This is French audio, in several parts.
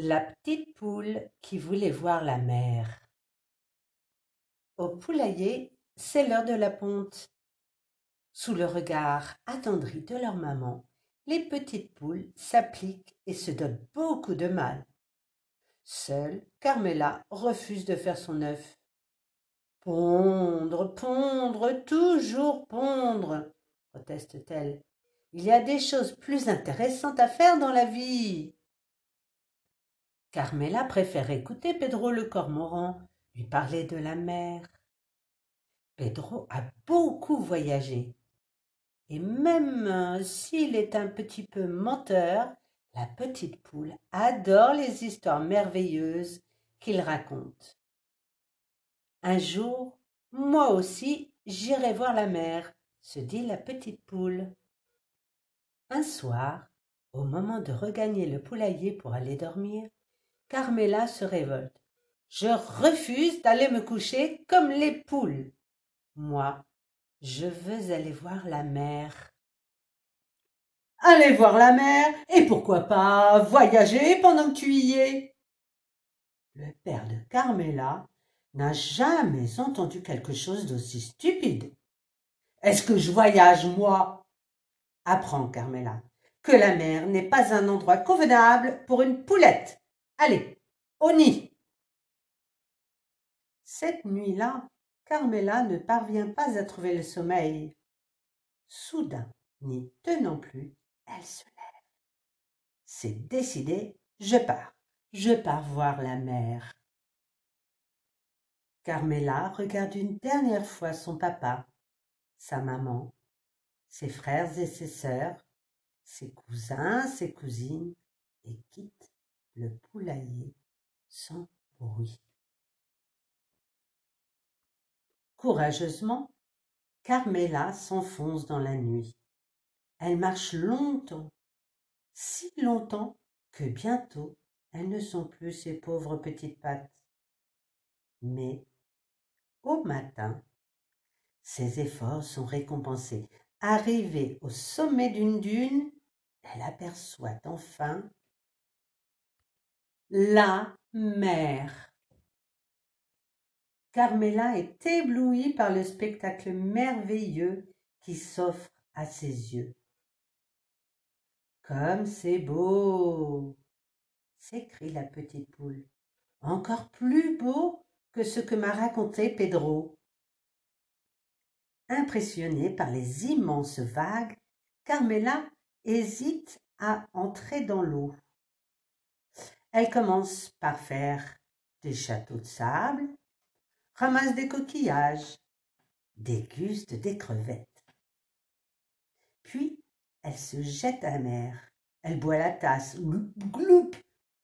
La petite poule qui voulait voir la mer. Au poulailler, c'est l'heure de la ponte. Sous le regard attendri de leur maman, les petites poules s'appliquent et se donnent beaucoup de mal. Seule Carmela refuse de faire son œuf. Pondre, pondre, toujours pondre, proteste-t-elle. Il y a des choses plus intéressantes à faire dans la vie. Carmela préfère écouter Pedro le cormoran lui parler de la mer. Pedro a beaucoup voyagé. Et même euh, s'il est un petit peu menteur, la petite poule adore les histoires merveilleuses qu'il raconte. Un jour, moi aussi, j'irai voir la mer, se dit la petite poule. Un soir, au moment de regagner le poulailler pour aller dormir, Carmela se révolte. Je refuse d'aller me coucher comme les poules. Moi, je veux aller voir la mer. Aller voir la mer, et pourquoi pas voyager pendant que tu y es. Le père de Carmela n'a jamais entendu quelque chose d'aussi stupide. Est-ce que je voyage, moi? Apprends, Carmela, que la mer n'est pas un endroit convenable pour une poulette. Allez, au nid. Cette nuit-là, Carmela ne parvient pas à trouver le sommeil. Soudain, n'y tenant plus, elle se lève. C'est décidé, je pars, je pars voir la mer. Carmela regarde une dernière fois son papa, sa maman, ses frères et ses sœurs, ses cousins, ses cousines, et quitte le poulailler sans bruit. Courageusement, Carmela s'enfonce dans la nuit. Elle marche longtemps, si longtemps que bientôt elles ne sont plus ses pauvres petites pattes. Mais au matin, ses efforts sont récompensés. Arrivée au sommet d'une dune, elle aperçoit enfin la mer. Carmela est éblouie par le spectacle merveilleux qui s'offre à ses yeux. Comme c'est beau s'écrie la petite poule. Encore plus beau que ce que m'a raconté Pedro. Impressionnée par les immenses vagues, Carmela hésite à entrer dans l'eau. Elle commence par faire des châteaux de sable, ramasse des coquillages, déguste des crevettes. Puis elle se jette à mer. Elle boit la tasse, gloup, gloup,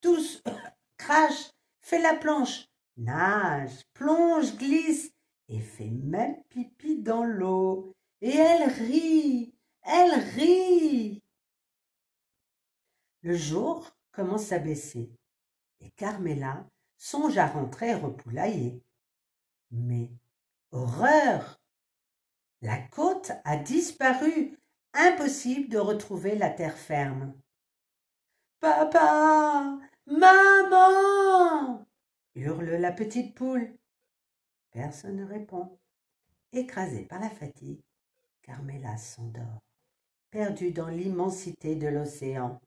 tous, crache, fait la planche, nage, plonge, glisse et fait même pipi dans l'eau. Et elle rit, elle rit. Le jour commence à baisser, et Carmela songe à rentrer au poulailler. Mais, horreur La côte a disparu, impossible de retrouver la terre ferme. Papa Maman hurle la petite poule. Personne ne répond. Écrasée par la fatigue, Carmela s'endort, perdue dans l'immensité de l'océan.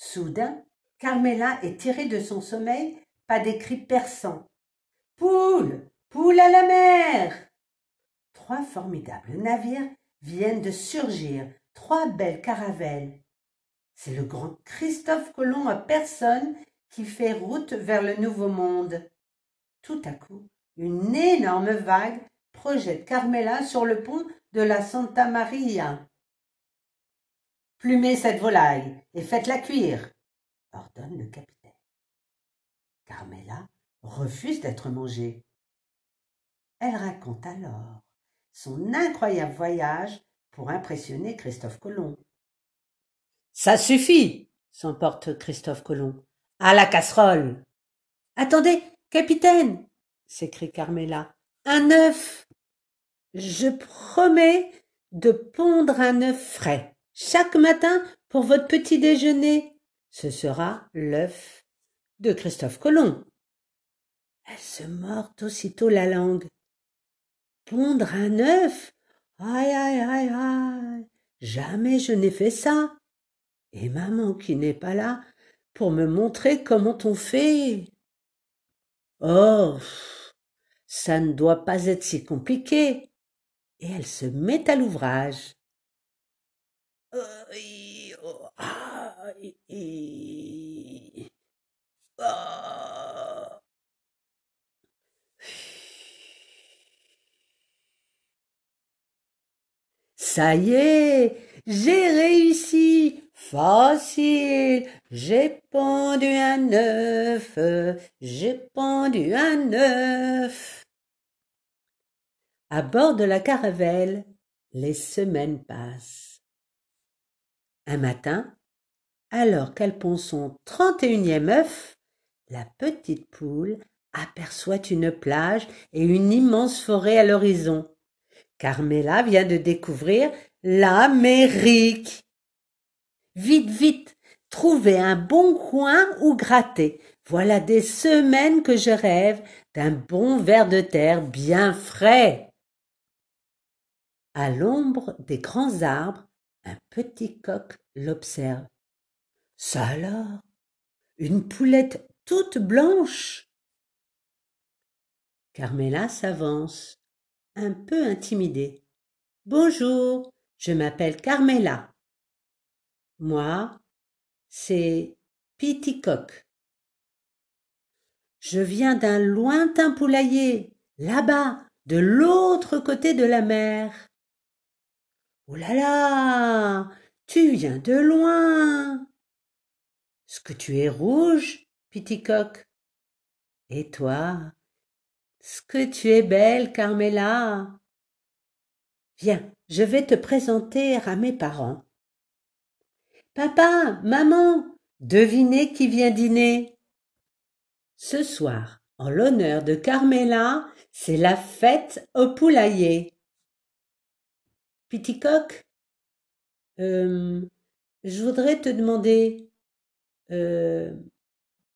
Soudain, Carmela est tirée de son sommeil par des cris perçants. Poule Poule à la mer Trois formidables navires viennent de surgir, trois belles caravelles. C'est le grand Christophe Colomb à personne qui fait route vers le Nouveau Monde. Tout à coup, une énorme vague projette Carmela sur le pont de la Santa Maria. Plumez cette volaille et faites-la cuire, ordonne le capitaine. Carmela refuse d'être mangée. Elle raconte alors son incroyable voyage pour impressionner Christophe Colomb. Ça suffit, s'emporte Christophe Colomb. À la casserole. Attendez, capitaine, s'écrie Carmela. Un œuf. Je promets de pondre un œuf frais chaque matin pour votre petit déjeuner. ce sera l'œuf de Christophe Colomb. Elle se mord aussitôt la langue. Pondre un œuf? Aïe, aïe, aïe, aïe Jamais je n'ai fait ça. Et maman qui n'est pas là pour me montrer comment on fait. Oh, ça ne doit pas être si compliqué. Et elle se met à l'ouvrage. Ça y est, j'ai réussi. Facile, j'ai pendu un œuf, j'ai pendu un œuf. À bord de la caravelle, les semaines passent. Un matin, alors qu'elle pond son trente et unième œuf, la petite poule aperçoit une plage et une immense forêt à l'horizon. Carmela vient de découvrir l'Amérique. Vite, vite, trouvez un bon coin où gratter. Voilà des semaines que je rêve d'un bon ver de terre bien frais. À l'ombre des grands arbres, un petit coq l'observe. Ça alors? Une poulette toute blanche Carmela s'avance un peu intimidée. Bonjour, je m'appelle Carmela. Moi, c'est Piticoque. Je viens d'un lointain poulailler, là-bas, de l'autre côté de la mer. Oh là là, tu viens de loin. Est-ce que tu es rouge, Piticoque Et toi? Ce que tu es belle, Carmela? Viens, je vais te présenter à mes parents. Papa, maman, devinez qui vient dîner. Ce soir, en l'honneur de Carmela, c'est la fête au poulailler. Piticoque, euh, je voudrais te demander, euh,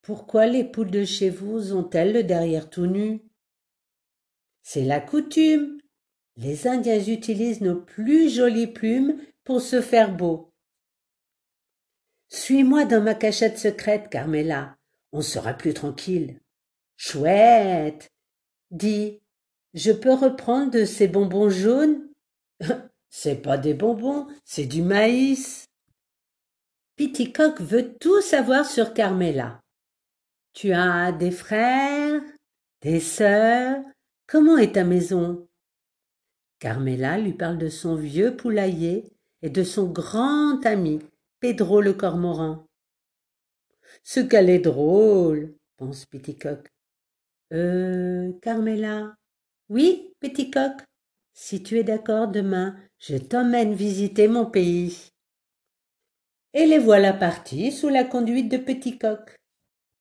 pourquoi les poules de chez vous ont-elles le derrière tout nu? C'est la coutume. Les Indiens utilisent nos plus jolies plumes pour se faire beau. Suis-moi dans ma cachette secrète, Carmela. On sera plus tranquille. Chouette. Dis, je peux reprendre de ces bonbons jaunes? c'est pas des bonbons, c'est du maïs. Piticoque veut tout savoir sur Carmela. Tu as des frères, des sœurs, Comment est ta maison? Carmela lui parle de son vieux poulailler et de son grand ami, Pedro le Cormoran. Ce qu'elle est drôle, pense Petitcoq. Euh, Carmela? Oui. Si tu es d'accord demain, je t'emmène visiter mon pays. Et les voilà partis sous la conduite de Petitcoq.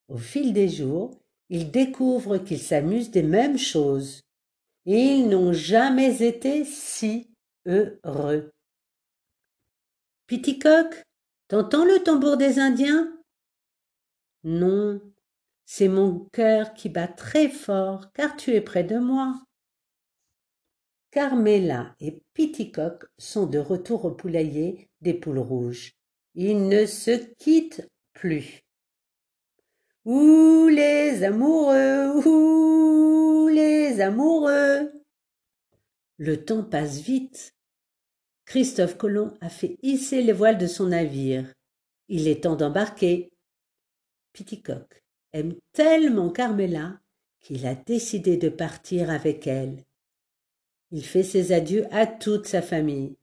Au fil des jours, ils découvrent qu'ils s'amusent des mêmes choses. Ils n'ont jamais été si heureux. Piticoque, t'entends le tambour des Indiens? Non, c'est mon cœur qui bat très fort, car tu es près de moi. Carmela et Piticoque sont de retour au poulailler des poules rouges. Ils ne se quittent plus. Ouh les amoureux, ouh les amoureux. Le temps passe vite. Christophe Colomb a fait hisser les voiles de son navire. Il est temps d'embarquer. Piticoque aime tellement Carmela qu'il a décidé de partir avec elle. Il fait ses adieux à toute sa famille.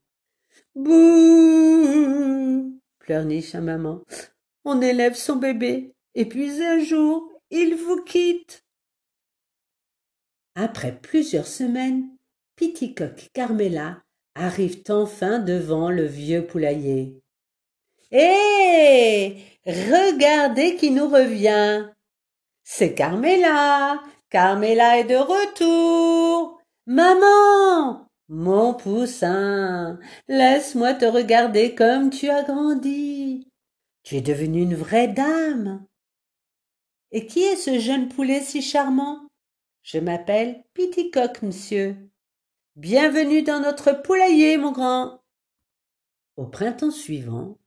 Bouh pleurniche sa maman. On élève son bébé et puis un jour il vous quitte. Après plusieurs semaines, Piticoque et Carmela arrivent enfin devant le vieux poulailler. Hé Regardez qui nous revient C'est Carmela Carmela est de retour Maman Mon poussin Laisse-moi te regarder comme tu as grandi Tu es devenue une vraie dame. Et qui est ce jeune poulet si charmant? Je m'appelle Piticoque, monsieur. Bienvenue dans notre poulailler, mon grand. Au printemps suivant,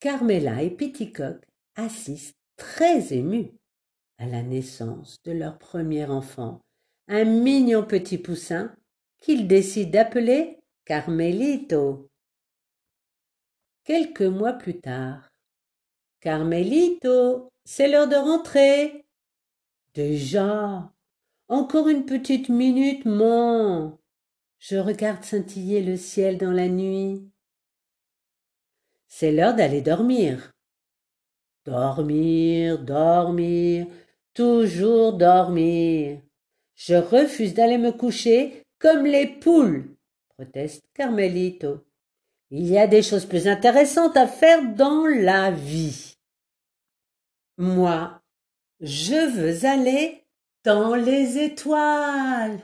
Carmela et Piticoque assistent très émus à la naissance de leur premier enfant, un mignon petit poussin qu'ils décident d'appeler Carmelito. Quelques mois plus tard, Carmelito, c'est l'heure de rentrer. Déjà. Encore une petite minute, mon. Je regarde scintiller le ciel dans la nuit. C'est l'heure d'aller dormir. Dormir, dormir, toujours dormir. Je refuse d'aller me coucher comme les poules, proteste Carmelito. Il y a des choses plus intéressantes à faire dans la vie. Moi, je veux aller dans les étoiles.